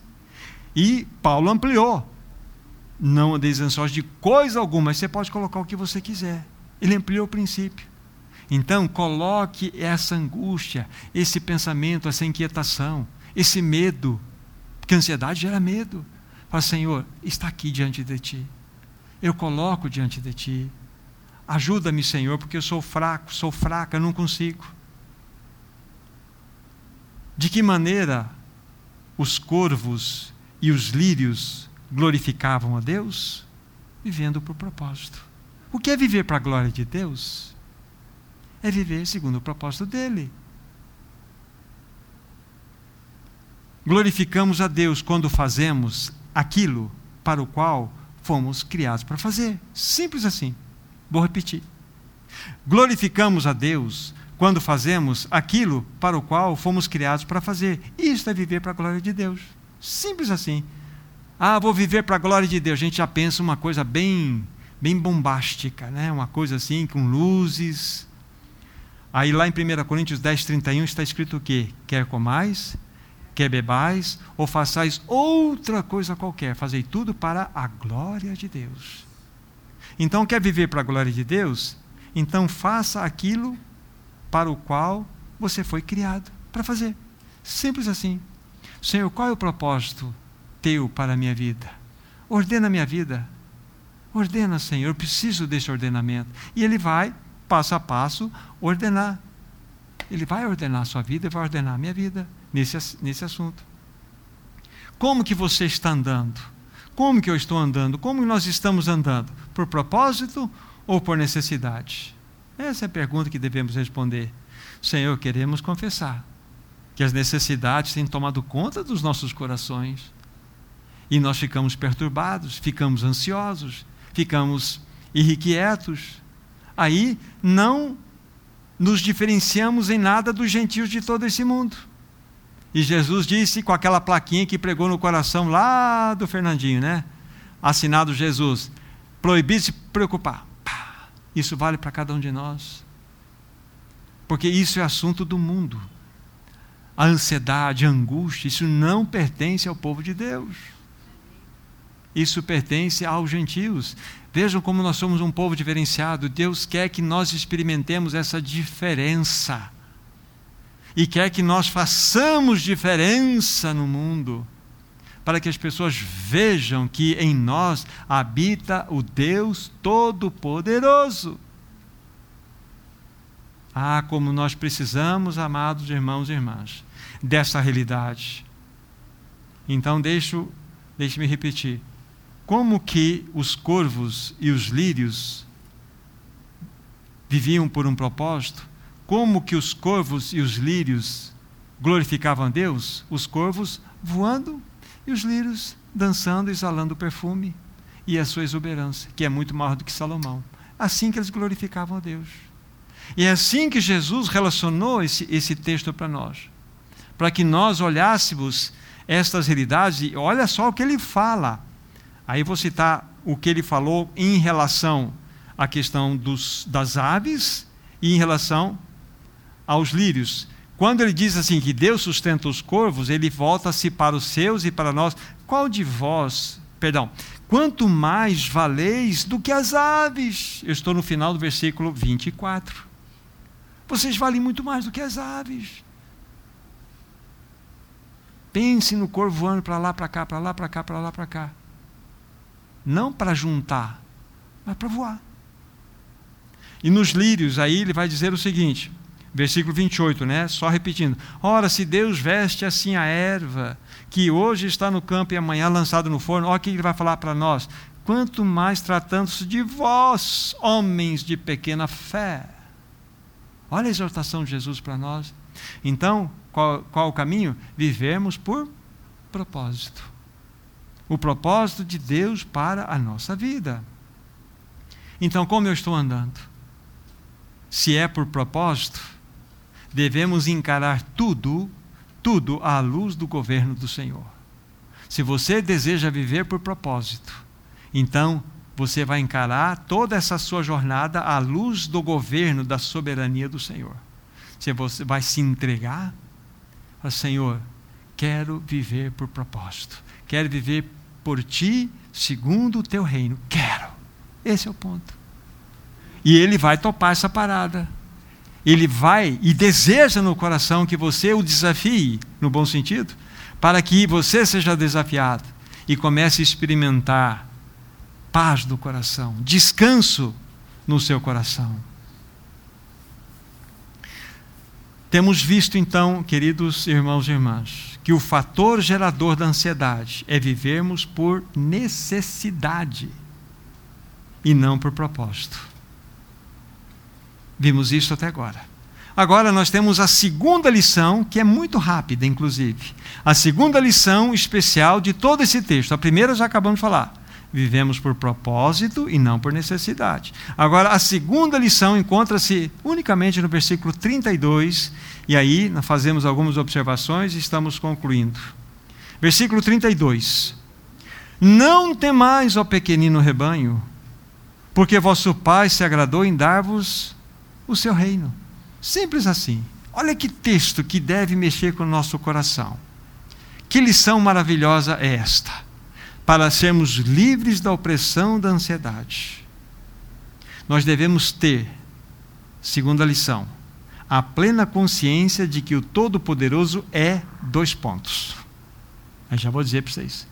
E Paulo ampliou. Não andeis ansiosos de coisa alguma, mas você pode colocar o que você quiser. Ele ampliou o princípio. Então, coloque essa angústia, esse pensamento, essa inquietação, esse medo, porque ansiedade gera medo. Fala, Senhor, está aqui diante de ti. Eu coloco diante de ti. Ajuda-me, Senhor, porque eu sou fraco, sou fraca, não consigo. De que maneira os corvos e os lírios glorificavam a Deus? Vivendo por propósito. O que é viver para a glória de Deus? É viver segundo o propósito dele. Glorificamos a Deus quando fazemos aquilo para o qual fomos criados para fazer. Simples assim. Vou repetir. Glorificamos a Deus quando fazemos aquilo para o qual fomos criados para fazer. Isto é viver para a glória de Deus. Simples assim. Ah, vou viver para a glória de Deus. A gente já pensa uma coisa bem, bem bombástica, né? uma coisa assim, com luzes. Aí lá em 1 Coríntios 10, 31 está escrito o quê? Quer comais, quer bebais, ou façais outra coisa qualquer, fazei tudo para a glória de Deus. Então, quer viver para a glória de Deus? Então, faça aquilo para o qual você foi criado para fazer. Simples assim. Senhor, qual é o propósito teu para a minha vida? Ordena a minha vida. Ordena, Senhor, eu preciso desse ordenamento. E Ele vai, passo a passo, ordenar. Ele vai ordenar a sua vida e vai ordenar a minha vida nesse, nesse assunto. Como que você está andando? Como que eu estou andando? Como nós estamos andando? Por propósito ou por necessidade? Essa é a pergunta que devemos responder. Senhor, queremos confessar que as necessidades têm tomado conta dos nossos corações. E nós ficamos perturbados, ficamos ansiosos, ficamos irrequietos. Aí não nos diferenciamos em nada dos gentios de todo esse mundo. E Jesus disse com aquela plaquinha que pregou no coração lá do Fernandinho, né? Assinado Jesus: proibir se preocupar. Isso vale para cada um de nós. Porque isso é assunto do mundo. A ansiedade, a angústia, isso não pertence ao povo de Deus. Isso pertence aos gentios. Vejam como nós somos um povo diferenciado. Deus quer que nós experimentemos essa diferença e quer que nós façamos diferença no mundo, para que as pessoas vejam que em nós habita o Deus Todo-Poderoso. Ah, como nós precisamos, amados irmãos e irmãs, dessa realidade. Então, deixo, deixe-me repetir. Como que os corvos e os lírios viviam por um propósito? Como que os corvos e os lírios glorificavam a Deus? Os corvos voando e os lírios dançando, exalando perfume e a sua exuberância, que é muito maior do que Salomão. Assim que eles glorificavam a Deus. E é assim que Jesus relacionou esse, esse texto para nós. Para que nós olhássemos estas realidades e olha só o que ele fala. Aí vou citar o que ele falou em relação à questão dos, das aves e em relação aos lírios. Quando ele diz assim que Deus sustenta os corvos, ele volta-se para os seus e para nós. Qual de vós, perdão, quanto mais valeis do que as aves? Eu estou no final do versículo 24. Vocês valem muito mais do que as aves. Pense no corvo voando para lá, para cá, para lá, para cá, para lá, para cá. Não para juntar, mas para voar. E nos lírios, aí ele vai dizer o seguinte: Versículo 28, né? Só repetindo. Ora, se Deus veste assim a erva, que hoje está no campo e amanhã lançado no forno, olha o que ele vai falar para nós. Quanto mais tratando-se de vós, homens de pequena fé. Olha a exortação de Jesus para nós. Então, qual, qual o caminho? Vivemos por propósito. O propósito de Deus para a nossa vida. Então, como eu estou andando? Se é por propósito, devemos encarar tudo, tudo à luz do governo do Senhor. Se você deseja viver por propósito, então você vai encarar toda essa sua jornada à luz do governo, da soberania do Senhor. Se você vai se entregar, ao Senhor, quero viver por propósito, quero viver por ti segundo o teu reino. Quero. Esse é o ponto. E ele vai topar essa parada. Ele vai e deseja no coração que você o desafie, no bom sentido, para que você seja desafiado e comece a experimentar paz do coração, descanso no seu coração. Temos visto então, queridos irmãos e irmãs, que o fator gerador da ansiedade é vivermos por necessidade e não por propósito. Vimos isso até agora. Agora nós temos a segunda lição, que é muito rápida, inclusive. A segunda lição especial de todo esse texto. A primeira já acabamos de falar. Vivemos por propósito e não por necessidade. Agora, a segunda lição encontra-se unicamente no versículo 32, e aí fazemos algumas observações e estamos concluindo. Versículo 32. Não temais, ó pequenino rebanho, porque vosso Pai se agradou em dar-vos o seu reino. Simples assim. Olha que texto que deve mexer com o nosso coração. Que lição maravilhosa é esta? Para sermos livres da opressão da ansiedade, nós devemos ter, segunda lição, a plena consciência de que o Todo-Poderoso é dois pontos. Eu já vou dizer para vocês.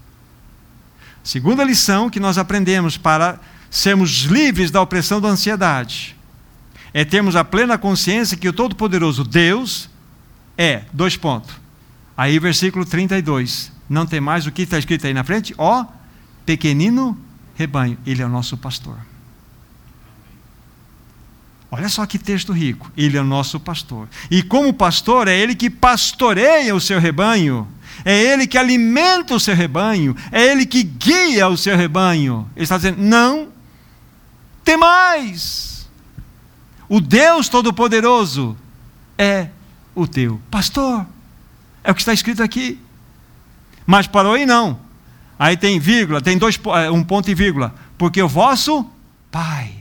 Segunda lição que nós aprendemos para sermos livres da opressão da ansiedade, é termos a plena consciência que o Todo-Poderoso Deus é, dois pontos. Aí, versículo 32. Não tem mais o que está escrito aí na frente? Ó, pequenino rebanho. Ele é o nosso pastor. Olha só que texto rico. Ele é o nosso pastor. E como pastor, é ele que pastoreia o seu rebanho. É ele que alimenta o seu rebanho. É ele que guia o seu rebanho. Ele está dizendo: não tem mais. O Deus Todo-Poderoso é o teu pastor. É o que está escrito aqui. Mas parou aí não. Aí tem vírgula, tem dois, é, um ponto e vírgula. Porque o vosso Pai.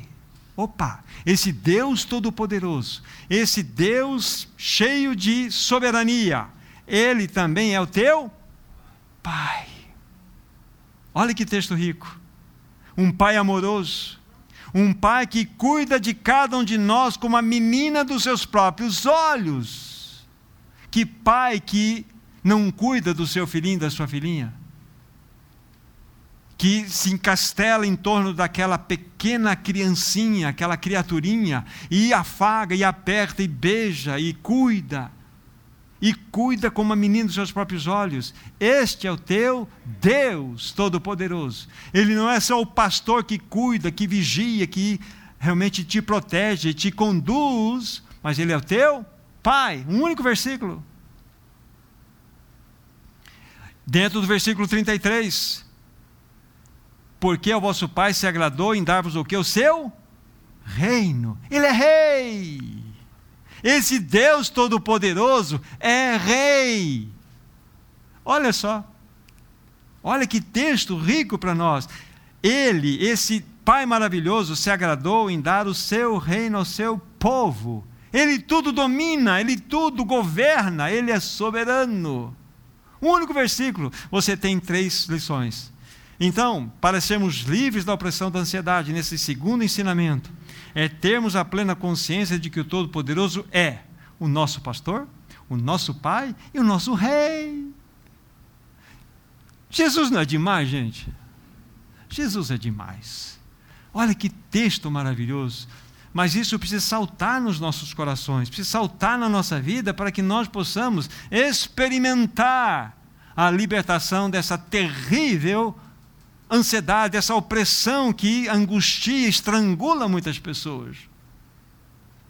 Opa, esse Deus Todo-Poderoso, esse Deus cheio de soberania, Ele também é o teu Pai. Olha que texto rico. Um Pai amoroso, um pai que cuida de cada um de nós como a menina dos seus próprios olhos. Que pai que não cuida do seu filhinho, da sua filhinha? Que se encastela em torno daquela pequena criancinha, aquela criaturinha, e afaga, e aperta, e beija, e cuida e cuida como a menina dos seus próprios olhos. Este é o teu Deus Todo-Poderoso. Ele não é só o pastor que cuida, que vigia, que realmente te protege, te conduz, mas ele é o teu Pai. Um único versículo. Dentro do versículo 33. Porque o vosso Pai se agradou em dar-vos o que? O seu reino. Ele é rei. Esse Deus Todo-Poderoso é Rei. Olha só. Olha que texto rico para nós. Ele, esse Pai maravilhoso, se agradou em dar o seu reino ao seu povo. Ele tudo domina, ele tudo governa, ele é soberano. Um único versículo, você tem três lições. Então, para sermos livres da opressão da ansiedade, nesse segundo ensinamento, é termos a plena consciência de que o Todo-Poderoso é o nosso pastor, o nosso Pai e o nosso Rei. Jesus não é demais, gente? Jesus é demais. Olha que texto maravilhoso. Mas isso precisa saltar nos nossos corações, precisa saltar na nossa vida para que nós possamos experimentar a libertação dessa terrível ansiedade, essa opressão que angustia, estrangula muitas pessoas.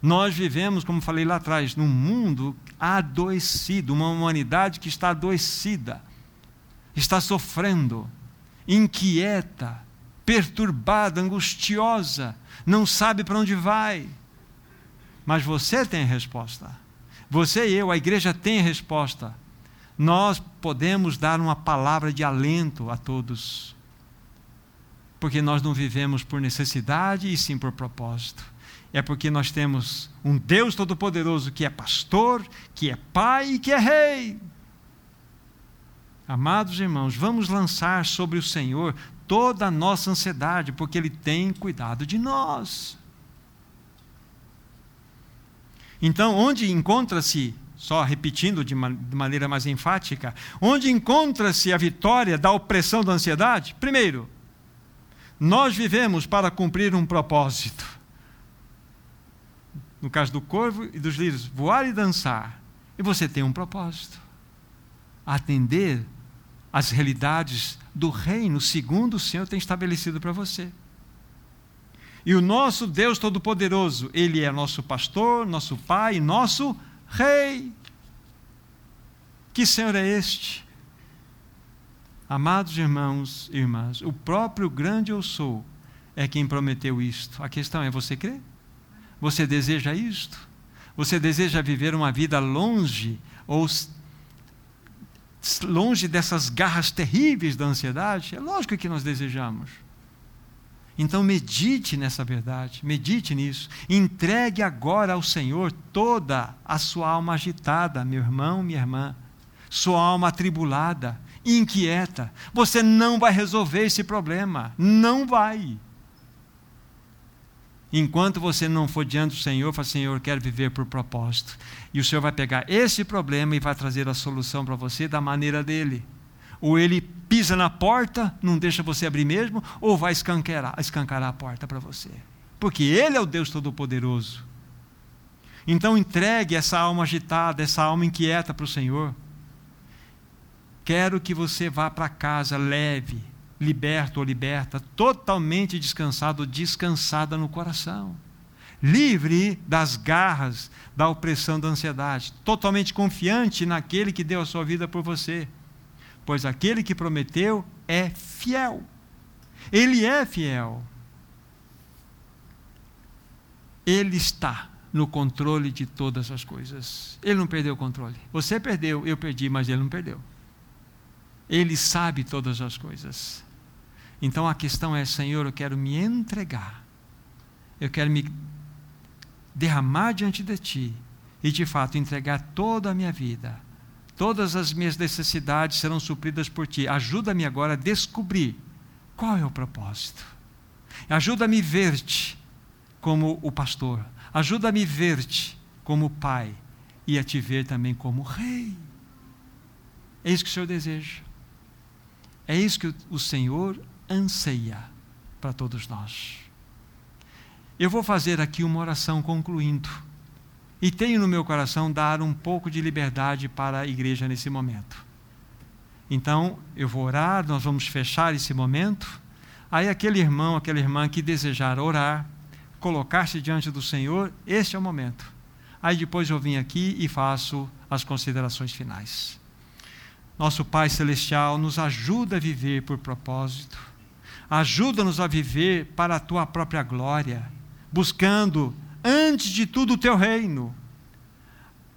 Nós vivemos, como falei lá atrás, num mundo adoecido, uma humanidade que está adoecida, está sofrendo, inquieta, perturbada, angustiosa, não sabe para onde vai. Mas você tem a resposta. Você e eu, a igreja tem a resposta. Nós podemos dar uma palavra de alento a todos. Porque nós não vivemos por necessidade e sim por propósito. É porque nós temos um Deus Todo-Poderoso que é pastor, que é pai e que é rei. Amados irmãos, vamos lançar sobre o Senhor toda a nossa ansiedade, porque Ele tem cuidado de nós. Então, onde encontra-se, só repetindo de, de maneira mais enfática, onde encontra-se a vitória da opressão da ansiedade? Primeiro, nós vivemos para cumprir um propósito. No caso do corvo e dos lírios, voar e dançar. E você tem um propósito: atender às realidades do reino, segundo o Senhor tem estabelecido para você. E o nosso Deus Todo-Poderoso, Ele é nosso pastor, nosso Pai, nosso Rei. Que Senhor é este? Amados irmãos e irmãs, o próprio grande eu sou é quem prometeu isto. A questão é: você crê? Você deseja isto? Você deseja viver uma vida longe ou longe dessas garras terríveis da ansiedade? É lógico que nós desejamos. Então medite nessa verdade, medite nisso. Entregue agora ao Senhor toda a sua alma agitada, meu irmão, minha irmã, sua alma atribulada, inquieta. Você não vai resolver esse problema, não vai. Enquanto você não for diante do Senhor, fala, Senhor, eu quero viver por propósito. E o Senhor vai pegar esse problema e vai trazer a solução para você da maneira dele. Ou ele pisa na porta, não deixa você abrir mesmo, ou vai escancarar, escancarar a porta para você. Porque ele é o Deus Todo-Poderoso. Então entregue essa alma agitada, essa alma inquieta para o Senhor. Quero que você vá para casa leve, liberto ou liberta, totalmente descansado descansada no coração. Livre das garras da opressão da ansiedade, totalmente confiante naquele que deu a sua vida por você. Pois aquele que prometeu é fiel. Ele é fiel. Ele está no controle de todas as coisas. Ele não perdeu o controle. Você perdeu, eu perdi, mas ele não perdeu. Ele sabe todas as coisas. Então a questão é: Senhor, eu quero me entregar, eu quero me derramar diante de Ti e de fato entregar toda a minha vida. Todas as minhas necessidades serão supridas por Ti. Ajuda-me agora a descobrir qual é o propósito. Ajuda-me a ver-te como o pastor. Ajuda-me a ver-te como pai e a te ver também como rei. É isso que o Senhor deseja. É isso que o Senhor anseia para todos nós. Eu vou fazer aqui uma oração concluindo. E tenho no meu coração dar um pouco de liberdade para a igreja nesse momento. Então, eu vou orar, nós vamos fechar esse momento. Aí, aquele irmão, aquela irmã que desejar orar, colocar-se diante do Senhor, este é o momento. Aí depois eu vim aqui e faço as considerações finais. Nosso Pai Celestial nos ajuda a viver por propósito Ajuda-nos a viver para a tua própria glória, buscando, antes de tudo, o teu reino.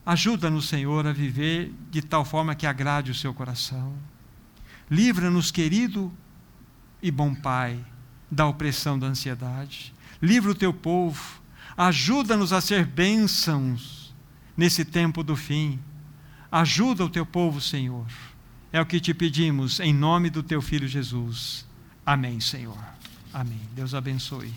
Ajuda-nos, Senhor, a viver de tal forma que agrade o seu coração. Livra-nos, querido e bom Pai, da opressão da ansiedade. Livra o teu povo. Ajuda-nos a ser bênçãos nesse tempo do fim. Ajuda o teu povo, Senhor. É o que te pedimos em nome do teu filho Jesus. Amém, Senhor. Amém. Deus abençoe.